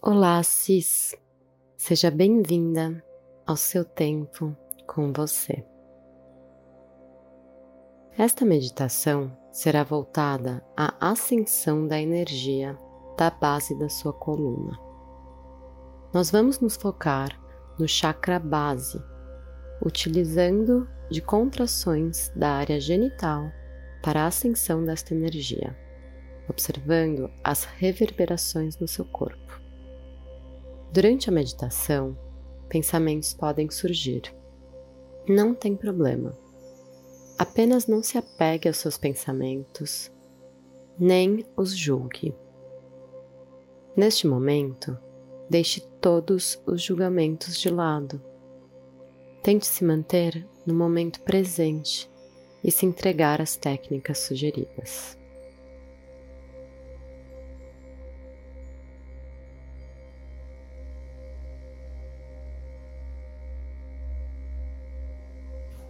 Olá, Cis. Seja bem-vinda ao seu tempo com você. Esta meditação será voltada à ascensão da energia da base da sua coluna. Nós vamos nos focar no chakra base, utilizando de contrações da área genital para a ascensão desta energia, observando as reverberações no seu corpo. Durante a meditação, pensamentos podem surgir. Não tem problema. Apenas não se apegue aos seus pensamentos, nem os julgue. Neste momento, deixe todos os julgamentos de lado. Tente se manter no momento presente e se entregar às técnicas sugeridas.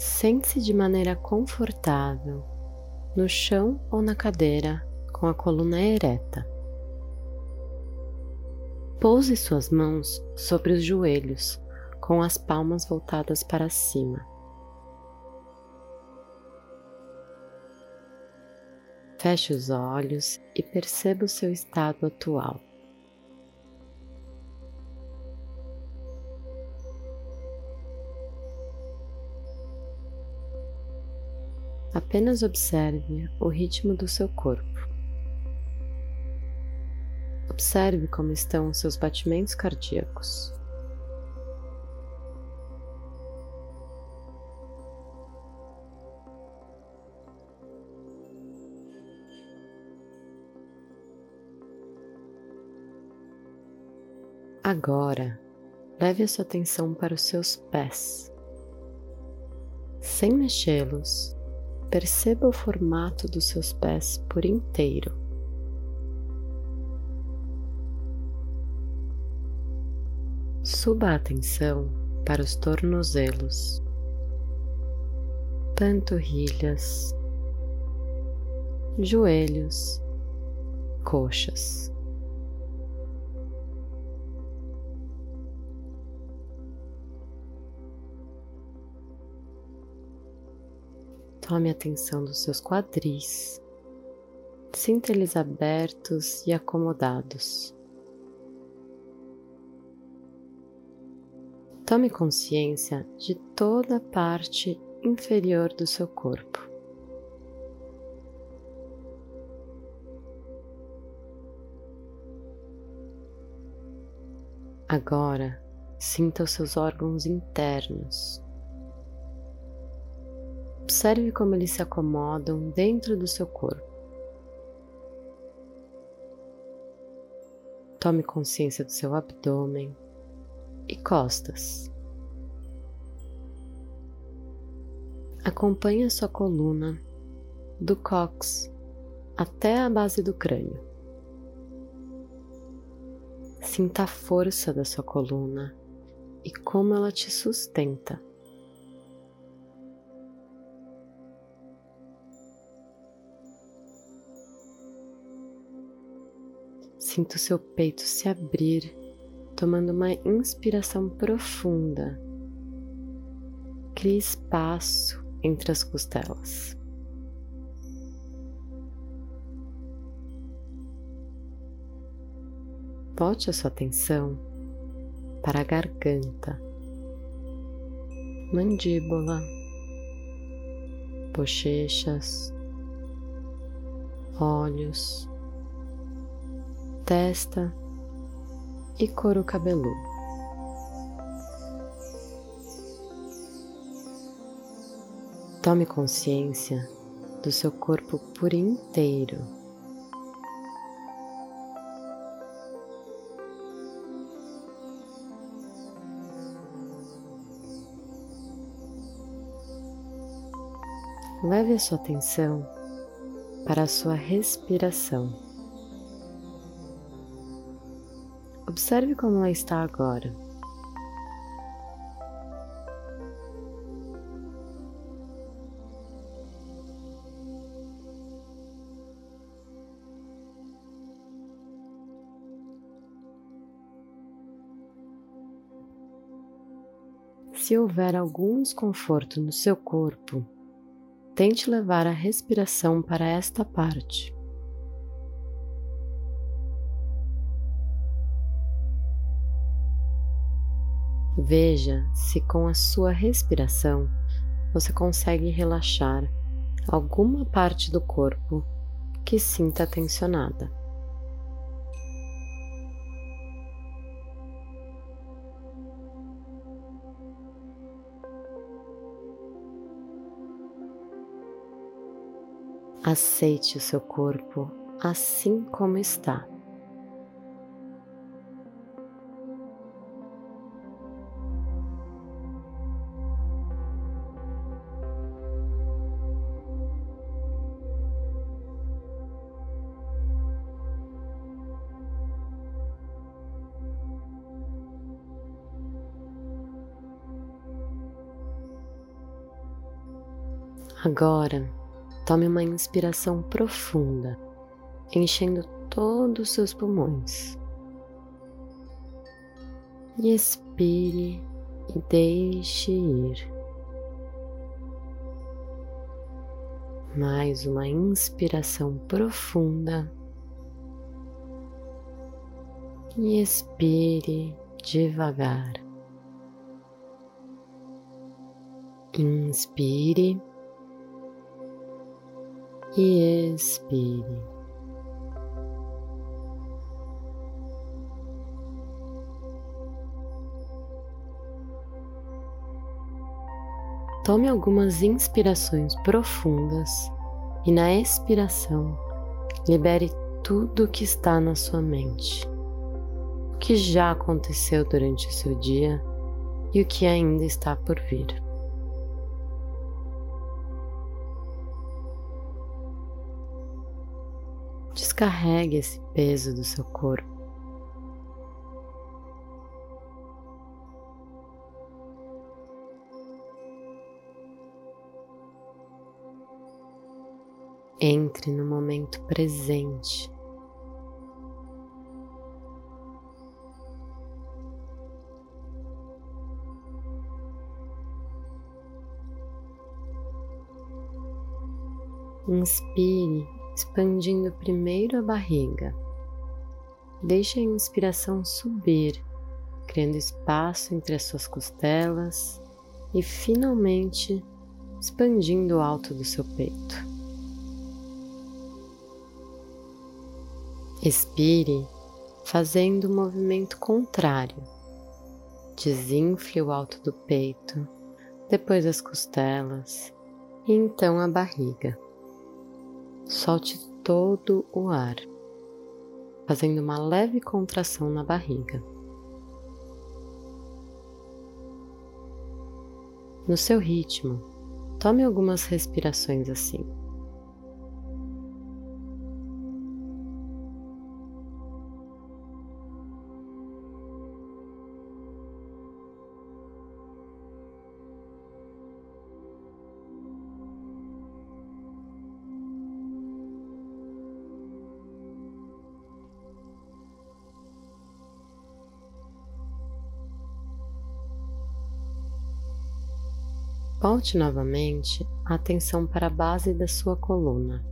Sente-se de maneira confortável no chão ou na cadeira com a coluna ereta. Pouse suas mãos sobre os joelhos com as palmas voltadas para cima. Feche os olhos e perceba o seu estado atual. Apenas observe o ritmo do seu corpo. Observe como estão os seus batimentos cardíacos. Agora, leve a sua atenção para os seus pés. Sem mexê-los, Perceba o formato dos seus pés por inteiro. Suba a atenção para os tornozelos, panturrilhas, joelhos, coxas. Tome atenção dos seus quadris. Sinta eles abertos e acomodados. Tome consciência de toda a parte inferior do seu corpo. Agora, sinta os seus órgãos internos. Observe como eles se acomodam dentro do seu corpo. Tome consciência do seu abdômen e costas. Acompanhe a sua coluna do cox até a base do crânio. Sinta a força da sua coluna e como ela te sustenta. Sinta o seu peito se abrir, tomando uma inspiração profunda. Crie espaço entre as costelas. Volte a sua atenção para a garganta, mandíbula, bochechas, olhos testa e couro cabeludo. Tome consciência do seu corpo por inteiro. Leve a sua atenção para a sua respiração. Observe como ela está agora. Se houver algum desconforto no seu corpo, tente levar a respiração para esta parte. Veja se com a sua respiração você consegue relaxar alguma parte do corpo que sinta tensionada. Aceite o seu corpo assim como está. Agora, tome uma inspiração profunda, enchendo todos os seus pulmões. E expire e deixe ir. Mais uma inspiração profunda. E expire devagar. Inspire e expire. Tome algumas inspirações profundas e na expiração libere tudo o que está na sua mente, o que já aconteceu durante o seu dia e o que ainda está por vir. Descarregue esse peso do seu corpo. Entre no momento presente. Inspire expandindo primeiro a barriga. Deixe a inspiração subir, criando espaço entre as suas costelas e finalmente expandindo o alto do seu peito. Expire fazendo o movimento contrário. Desinfle o alto do peito, depois as costelas e então a barriga. Solte todo o ar, fazendo uma leve contração na barriga. No seu ritmo, tome algumas respirações assim. Volte novamente a atenção para a base da sua coluna.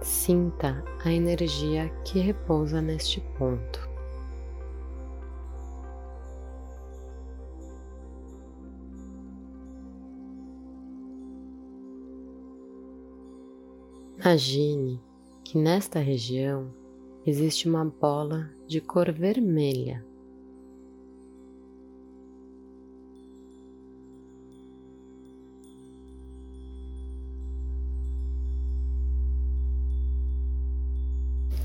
Sinta a energia que repousa neste ponto. Imagine que nesta região existe uma bola de cor vermelha.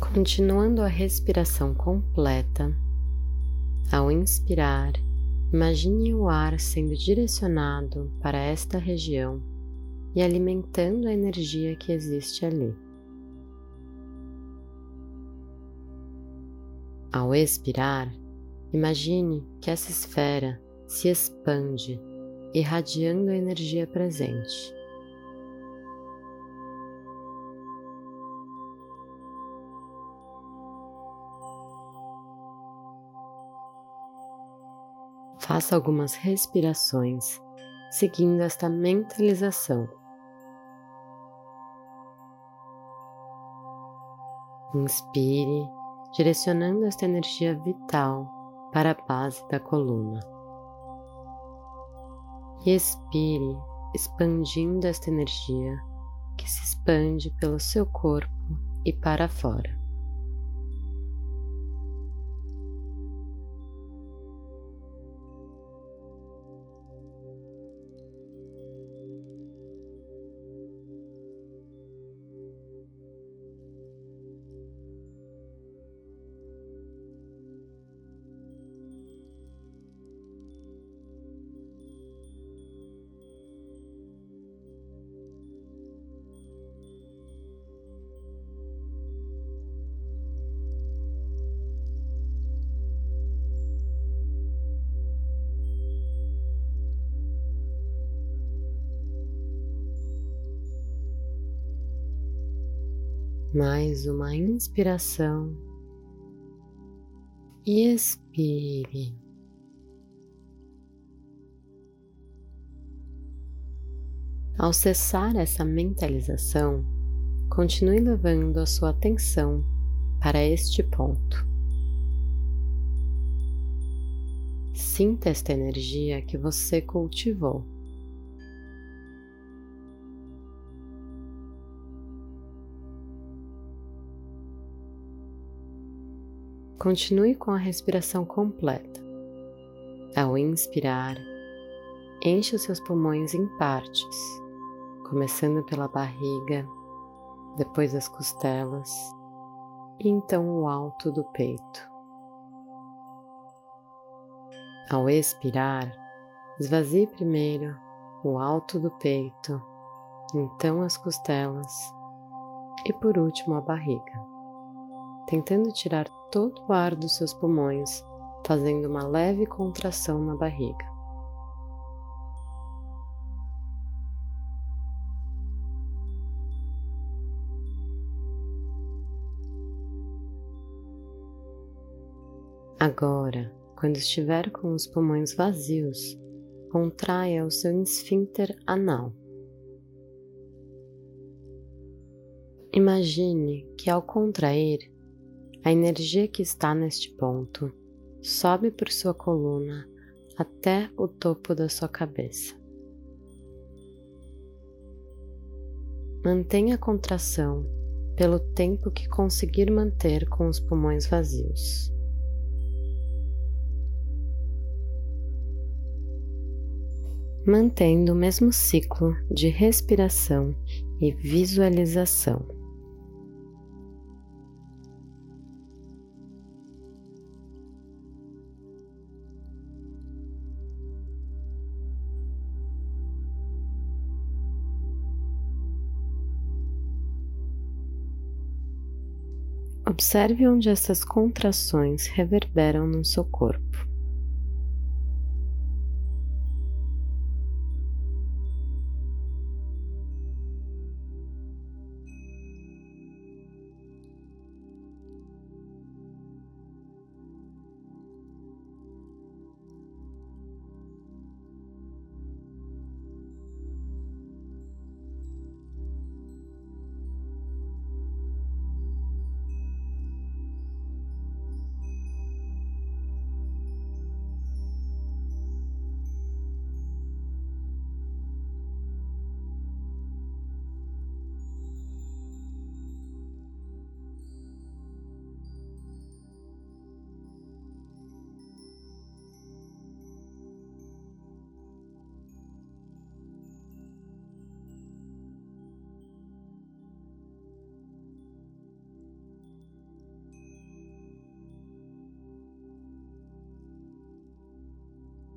Continuando a respiração completa, ao inspirar, imagine o ar sendo direcionado para esta região e alimentando a energia que existe ali. Ao expirar, imagine que essa esfera se expande, irradiando a energia presente. Faça algumas respirações seguindo esta mentalização. Inspire direcionando esta energia vital para a base da coluna. E expire, expandindo esta energia que se expande pelo seu corpo e para fora. Mais uma inspiração e expire. Ao cessar essa mentalização, continue levando a sua atenção para este ponto. Sinta esta energia que você cultivou. Continue com a respiração completa. Ao inspirar, enche os seus pulmões em partes, começando pela barriga, depois as costelas e então o alto do peito. Ao expirar, esvazie primeiro o alto do peito, então as costelas e por último a barriga, tentando tirar todo o ar dos seus pulmões, fazendo uma leve contração na barriga. Agora, quando estiver com os pulmões vazios, contraia o seu esfíncter anal. Imagine que ao contrair, a energia que está neste ponto sobe por sua coluna até o topo da sua cabeça. Mantenha a contração pelo tempo que conseguir manter com os pulmões vazios. Mantendo o mesmo ciclo de respiração e visualização. Observe onde essas contrações reverberam no seu corpo.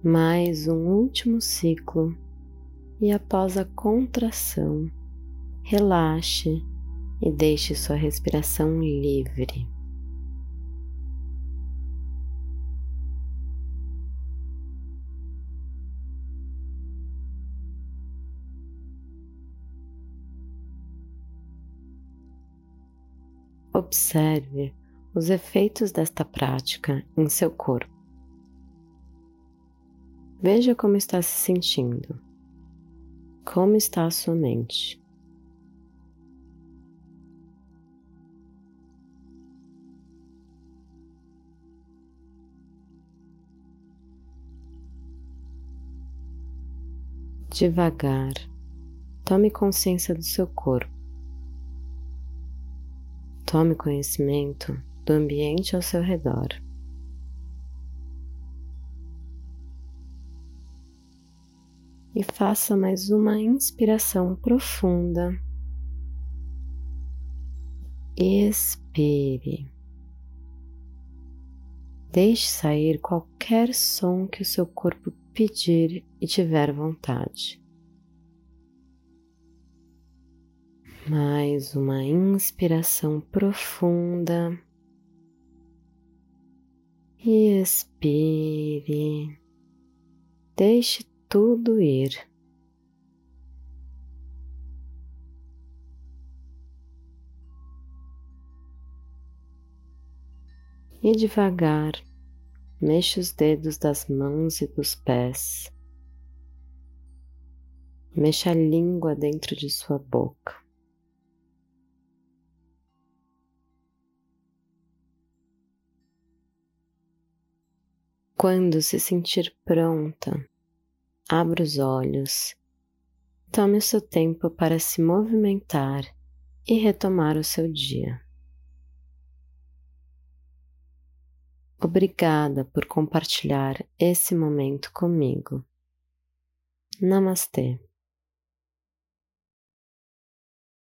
Mais um último ciclo e após a contração, relaxe e deixe sua respiração livre. Observe os efeitos desta prática em seu corpo. Veja como está se sentindo. Como está a sua mente? Devagar, tome consciência do seu corpo. Tome conhecimento do ambiente ao seu redor. E faça mais uma inspiração profunda. Expire. Deixe sair qualquer som que o seu corpo pedir e tiver vontade. Mais uma inspiração profunda e expire. Deixe tudo ir. E devagar, mexa os dedos das mãos e dos pés. Mexa a língua dentro de sua boca. Quando se sentir pronta, abra os olhos, tome o seu tempo para se movimentar e retomar o seu dia. Obrigada por compartilhar esse momento comigo. Namastê.